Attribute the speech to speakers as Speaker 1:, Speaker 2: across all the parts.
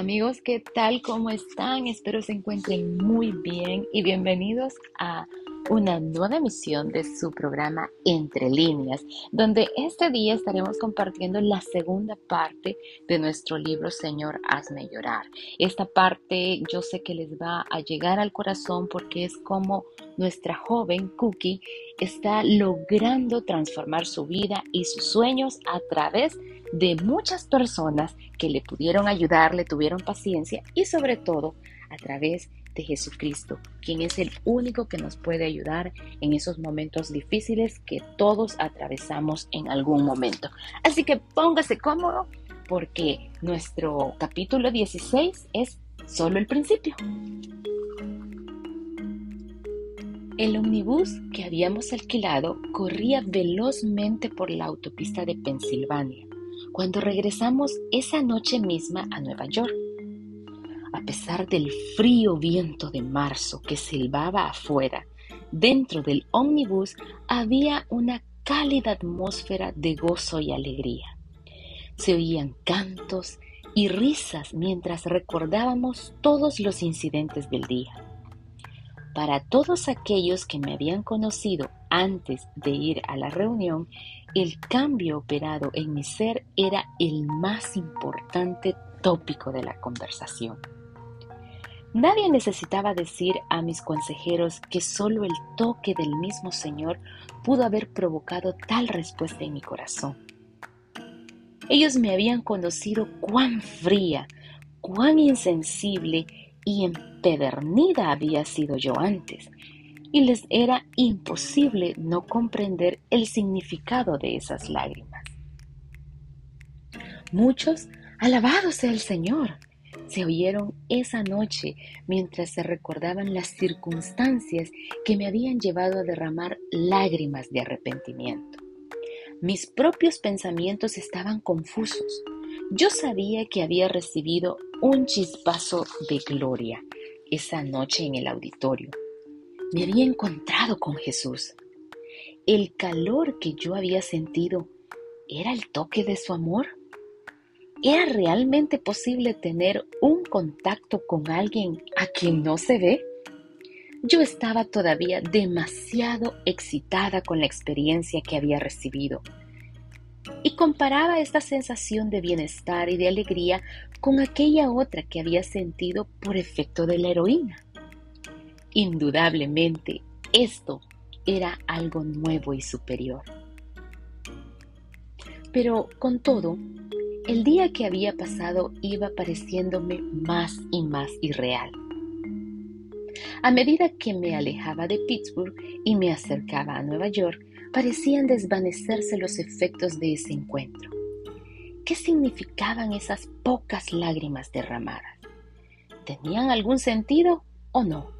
Speaker 1: Amigos, ¿qué tal? ¿Cómo están? Espero se encuentren muy bien y bienvenidos a una nueva emisión de su programa Entre líneas, donde este día estaremos compartiendo la segunda parte de nuestro libro Señor, hazme llorar. Esta parte yo sé que les va a llegar al corazón porque es como nuestra joven Cookie está logrando transformar su vida y sus sueños a través de muchas personas que le pudieron ayudar, le tuvieron paciencia y sobre todo a través de Jesucristo, quien es el único que nos puede ayudar en esos momentos difíciles que todos atravesamos en algún momento. Así que póngase cómodo porque nuestro capítulo 16 es solo el principio. El omnibus que habíamos alquilado corría velozmente por la autopista de Pensilvania cuando regresamos esa noche misma a Nueva York. A pesar del frío viento de marzo que silbaba afuera, dentro del ómnibus había una cálida atmósfera de gozo y alegría. Se oían cantos y risas mientras recordábamos todos los incidentes del día. Para todos aquellos que me habían conocido antes de ir a la reunión, el cambio operado en mi ser era el más importante tópico de la conversación. Nadie necesitaba decir a mis consejeros que solo el toque del mismo Señor pudo haber provocado tal respuesta en mi corazón. Ellos me habían conocido cuán fría, cuán insensible y empedernida había sido yo antes, y les era imposible no comprender el significado de esas lágrimas. Muchos, alabado sea el Señor, se oyeron esa noche mientras se recordaban las circunstancias que me habían llevado a derramar lágrimas de arrepentimiento. Mis propios pensamientos estaban confusos. Yo sabía que había recibido un chispazo de gloria esa noche en el auditorio. Me había encontrado con Jesús. El calor que yo había sentido era el toque de su amor. ¿Era realmente posible tener un contacto con alguien a quien no se ve? Yo estaba todavía demasiado excitada con la experiencia que había recibido y comparaba esta sensación de bienestar y de alegría con aquella otra que había sentido por efecto de la heroína. Indudablemente, esto era algo nuevo y superior. Pero con todo, el día que había pasado iba pareciéndome más y más irreal. A medida que me alejaba de Pittsburgh y me acercaba a Nueva York, parecían desvanecerse los efectos de ese encuentro. ¿Qué significaban esas pocas lágrimas derramadas? ¿Tenían algún sentido o no?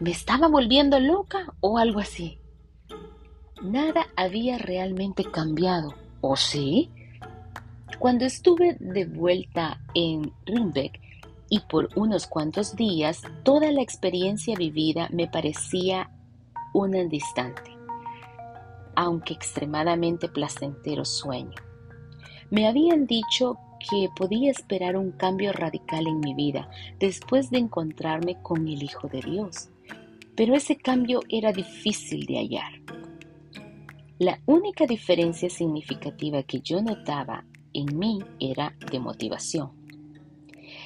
Speaker 1: ¿Me estaba volviendo loca o algo así? Nada había realmente cambiado, ¿o sí? Cuando estuve de vuelta en Rimbeck y por unos cuantos días, toda la experiencia vivida me parecía una distante aunque extremadamente placentero sueño. Me habían dicho que podía esperar un cambio radical en mi vida después de encontrarme con el Hijo de Dios, pero ese cambio era difícil de hallar. La única diferencia significativa que yo notaba en mí era de motivación.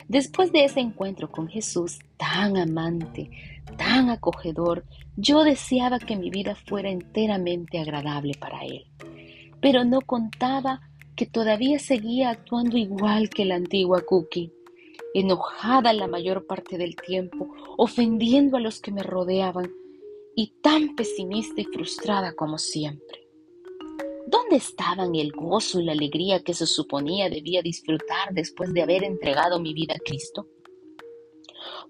Speaker 1: Después de ese encuentro con Jesús tan amante, tan acogedor, yo deseaba que mi vida fuera enteramente agradable para Él. Pero no contaba que todavía seguía actuando igual que la antigua Cookie, enojada la mayor parte del tiempo, ofendiendo a los que me rodeaban y tan pesimista y frustrada como siempre. ¿Dónde estaban el gozo y la alegría que se suponía debía disfrutar después de haber entregado mi vida a Cristo?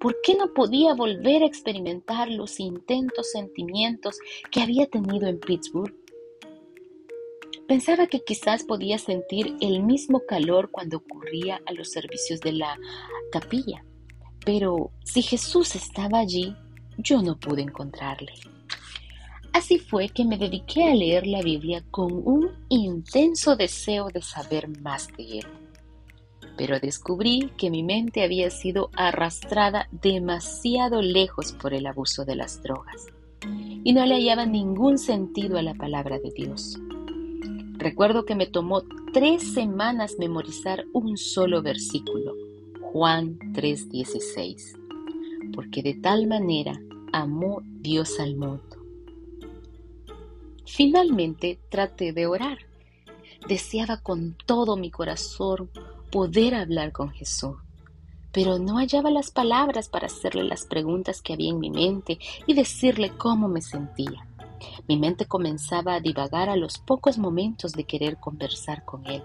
Speaker 1: ¿Por qué no podía volver a experimentar los intentos sentimientos que había tenido en Pittsburgh? Pensaba que quizás podía sentir el mismo calor cuando ocurría a los servicios de la capilla, pero si Jesús estaba allí, yo no pude encontrarle. Así fue que me dediqué a leer la Biblia con un intenso deseo de saber más de él. pero descubrí que mi mente había sido arrastrada demasiado lejos por el abuso de las drogas y no le hallaba ningún sentido a la palabra de Dios. Recuerdo que me tomó tres semanas memorizar un solo versículo, Juan 3:16, porque de tal manera amó Dios al mundo. Finalmente traté de orar. Deseaba con todo mi corazón poder hablar con Jesús, pero no hallaba las palabras para hacerle las preguntas que había en mi mente y decirle cómo me sentía. Mi mente comenzaba a divagar a los pocos momentos de querer conversar con él.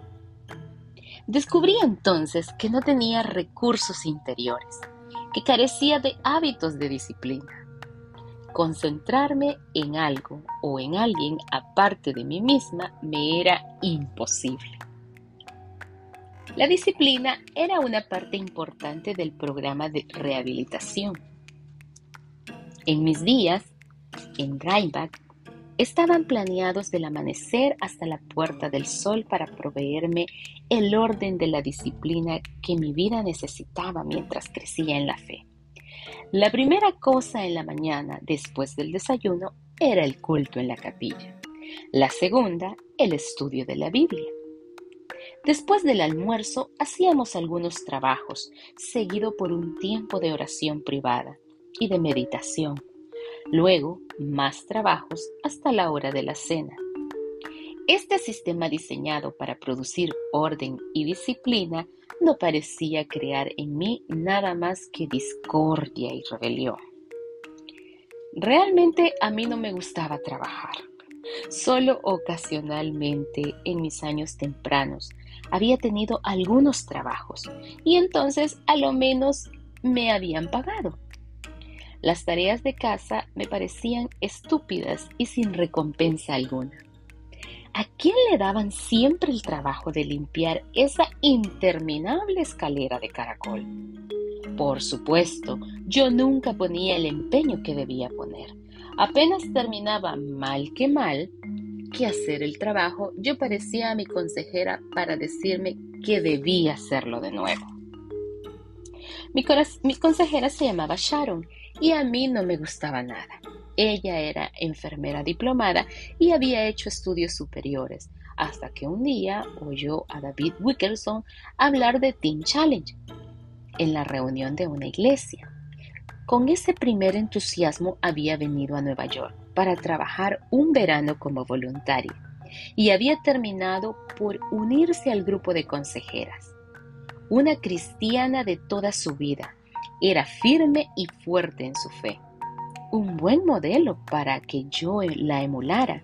Speaker 1: Descubrí entonces que no tenía recursos interiores, que carecía de hábitos de disciplina. Concentrarme en algo o en alguien aparte de mí misma me era imposible. La disciplina era una parte importante del programa de rehabilitación. En mis días, en Reinbach, estaban planeados del amanecer hasta la puerta del sol para proveerme el orden de la disciplina que mi vida necesitaba mientras crecía en la fe. La primera cosa en la mañana después del desayuno era el culto en la capilla. La segunda, el estudio de la Biblia. Después del almuerzo hacíamos algunos trabajos, seguido por un tiempo de oración privada y de meditación luego más trabajos hasta la hora de la cena. Este sistema diseñado para producir orden y disciplina no parecía crear en mí nada más que discordia y rebelión. Realmente a mí no me gustaba trabajar. Solo ocasionalmente en mis años tempranos había tenido algunos trabajos y entonces a lo menos me habían pagado. Las tareas de casa me parecían estúpidas y sin recompensa alguna. ¿A quién le daban siempre el trabajo de limpiar esa interminable escalera de caracol? Por supuesto, yo nunca ponía el empeño que debía poner. Apenas terminaba mal que mal que hacer el trabajo, yo parecía a mi consejera para decirme que debía hacerlo de nuevo. Mi, mi consejera se llamaba Sharon y a mí no me gustaba nada. Ella era enfermera diplomada y había hecho estudios superiores, hasta que un día oyó a David Wickerson hablar de Teen Challenge en la reunión de una iglesia. Con ese primer entusiasmo había venido a Nueva York para trabajar un verano como voluntaria y había terminado por unirse al grupo de consejeras. Una cristiana de toda su vida, era firme y fuerte en su fe. Un buen modelo para que yo la emulara,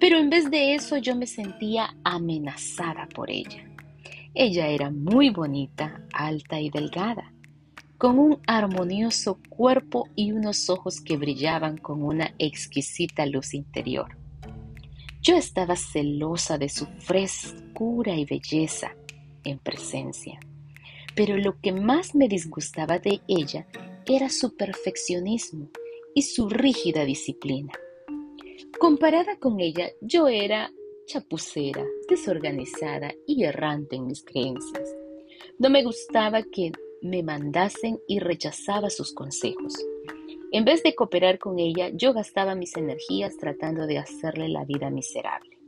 Speaker 1: pero en vez de eso yo me sentía amenazada por ella. Ella era muy bonita, alta y delgada, con un armonioso cuerpo y unos ojos que brillaban con una exquisita luz interior. Yo estaba celosa de su frescura y belleza en presencia pero lo que más me disgustaba de ella era su perfeccionismo y su rígida disciplina. Comparada con ella, yo era chapucera, desorganizada y errante en mis creencias. No me gustaba que me mandasen y rechazaba sus consejos. En vez de cooperar con ella, yo gastaba mis energías tratando de hacerle la vida miserable.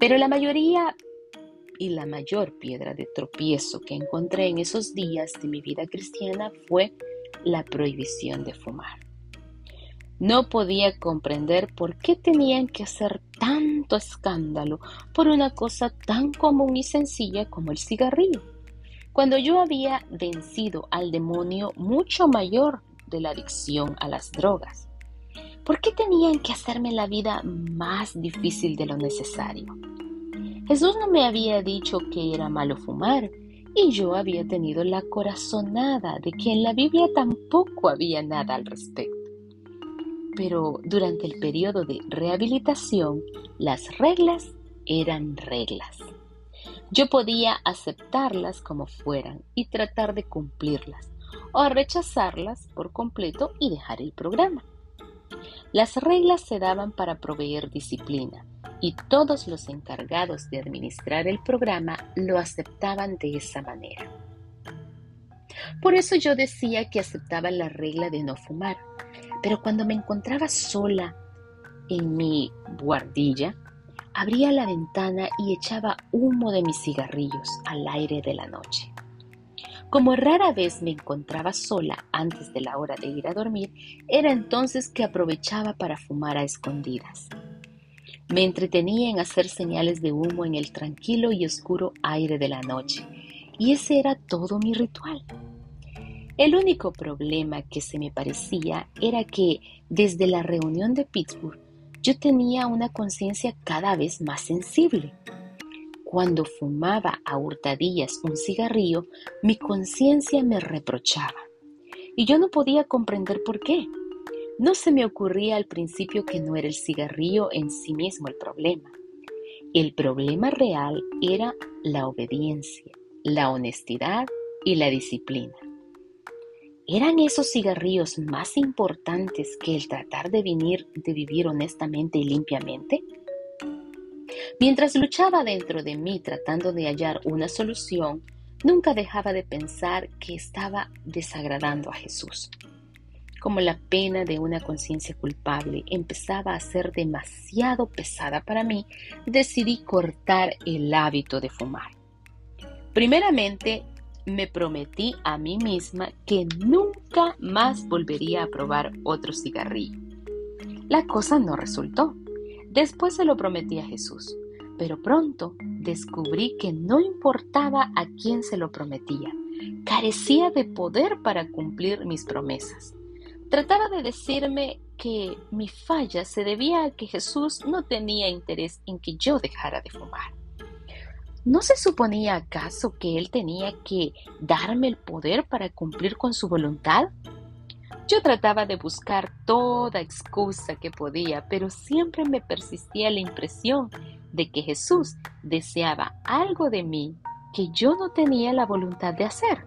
Speaker 1: Pero la mayoría y la mayor piedra de tropiezo que encontré en esos días de mi vida cristiana fue la prohibición de fumar. No podía comprender por qué tenían que hacer tanto escándalo por una cosa tan común y sencilla como el cigarrillo, cuando yo había vencido al demonio mucho mayor de la adicción a las drogas. ¿Por qué tenían que hacerme la vida más difícil de lo necesario? Jesús no me había dicho que era malo fumar y yo había tenido la corazonada de que en la Biblia tampoco había nada al respecto. Pero durante el periodo de rehabilitación, las reglas eran reglas. Yo podía aceptarlas como fueran y tratar de cumplirlas, o rechazarlas por completo y dejar el programa. Las reglas se daban para proveer disciplina, y todos los encargados de administrar el programa lo aceptaban de esa manera. Por eso yo decía que aceptaba la regla de no fumar, pero cuando me encontraba sola en mi guardilla, abría la ventana y echaba humo de mis cigarrillos al aire de la noche. Como rara vez me encontraba sola antes de la hora de ir a dormir, era entonces que aprovechaba para fumar a escondidas. Me entretenía en hacer señales de humo en el tranquilo y oscuro aire de la noche, y ese era todo mi ritual. El único problema que se me parecía era que desde la reunión de Pittsburgh yo tenía una conciencia cada vez más sensible. Cuando fumaba a hurtadillas un cigarrillo, mi conciencia me reprochaba. Y yo no podía comprender por qué. No se me ocurría al principio que no era el cigarrillo en sí mismo el problema. El problema real era la obediencia, la honestidad y la disciplina. ¿Eran esos cigarrillos más importantes que el tratar de, de vivir honestamente y limpiamente? Mientras luchaba dentro de mí tratando de hallar una solución, nunca dejaba de pensar que estaba desagradando a Jesús. Como la pena de una conciencia culpable empezaba a ser demasiado pesada para mí, decidí cortar el hábito de fumar. Primeramente, me prometí a mí misma que nunca más volvería a probar otro cigarrillo. La cosa no resultó. Después se lo prometí a Jesús pero pronto descubrí que no importaba a quién se lo prometía, carecía de poder para cumplir mis promesas. Trataba de decirme que mi falla se debía a que Jesús no tenía interés en que yo dejara de fumar. ¿No se suponía acaso que Él tenía que darme el poder para cumplir con su voluntad? Yo trataba de buscar toda excusa que podía, pero siempre me persistía la impresión de que Jesús deseaba algo de mí que yo no tenía la voluntad de hacer.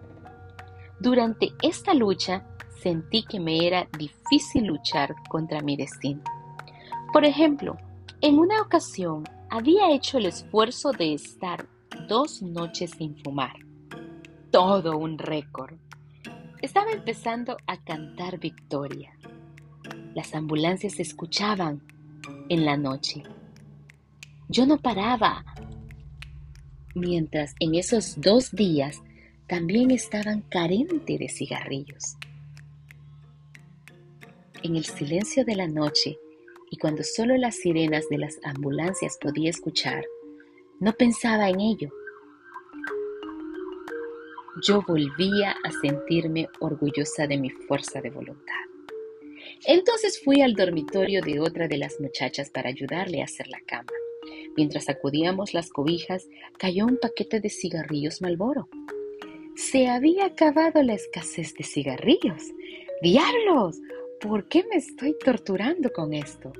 Speaker 1: Durante esta lucha sentí que me era difícil luchar contra mi destino. Por ejemplo, en una ocasión había hecho el esfuerzo de estar dos noches sin fumar. Todo un récord. Estaba empezando a cantar victoria. Las ambulancias se escuchaban en la noche yo no paraba. Mientras en esos dos días también estaban carentes de cigarrillos. En el silencio de la noche y cuando solo las sirenas de las ambulancias podía escuchar, no pensaba en ello. Yo volvía a sentirme orgullosa de mi fuerza de voluntad. Entonces fui al dormitorio de otra de las muchachas para ayudarle a hacer la cama. Mientras sacudíamos las cobijas, cayó un paquete de cigarrillos Malboro. Se había acabado la escasez de cigarrillos. ¡Diablos! ¿Por qué me estoy torturando con esto?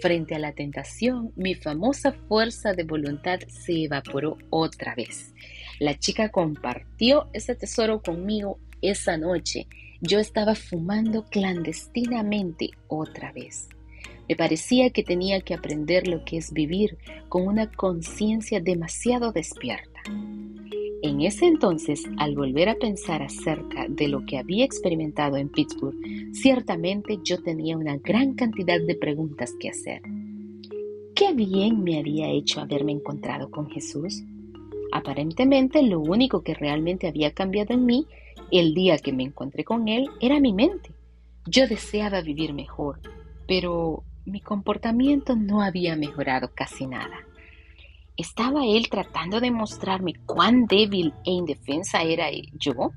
Speaker 1: Frente a la tentación, mi famosa fuerza de voluntad se evaporó otra vez. La chica compartió ese tesoro conmigo esa noche. Yo estaba fumando clandestinamente otra vez. Me parecía que tenía que aprender lo que es vivir con una conciencia demasiado despierta. En ese entonces, al volver a pensar acerca de lo que había experimentado en Pittsburgh, ciertamente yo tenía una gran cantidad de preguntas que hacer. ¿Qué bien me había hecho haberme encontrado con Jesús? Aparentemente lo único que realmente había cambiado en mí el día que me encontré con Él era mi mente. Yo deseaba vivir mejor, pero mi comportamiento no había mejorado casi nada. ¿Estaba él tratando de mostrarme cuán débil e indefensa era yo?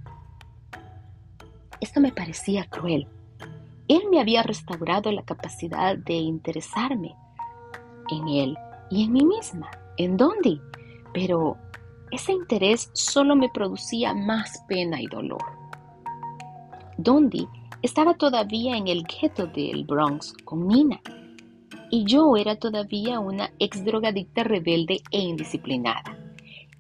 Speaker 1: Esto me parecía cruel. Él me había restaurado la capacidad de interesarme en él y en mí misma, en Dondi, pero ese interés solo me producía más pena y dolor. Dondi estaba todavía en el ghetto del Bronx con Nina y yo era todavía una ex drogadicta rebelde e indisciplinada.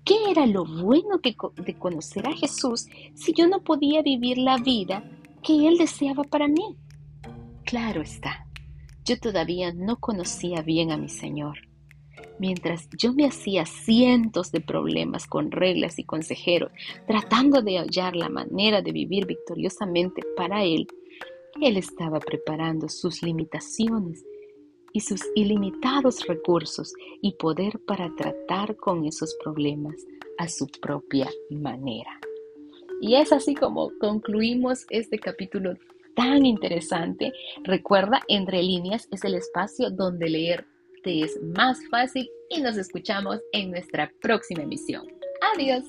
Speaker 1: ¿Qué era lo bueno de conocer a Jesús si yo no podía vivir la vida que Él deseaba para mí? Claro está, yo todavía no conocía bien a mi Señor. Mientras yo me hacía cientos de problemas con reglas y consejeros, tratando de hallar la manera de vivir victoriosamente para él, él estaba preparando sus limitaciones y sus ilimitados recursos y poder para tratar con esos problemas a su propia manera. Y es así como concluimos este capítulo tan interesante. Recuerda, entre líneas es el espacio donde leer te es más fácil y nos escuchamos en nuestra próxima emisión. Adiós.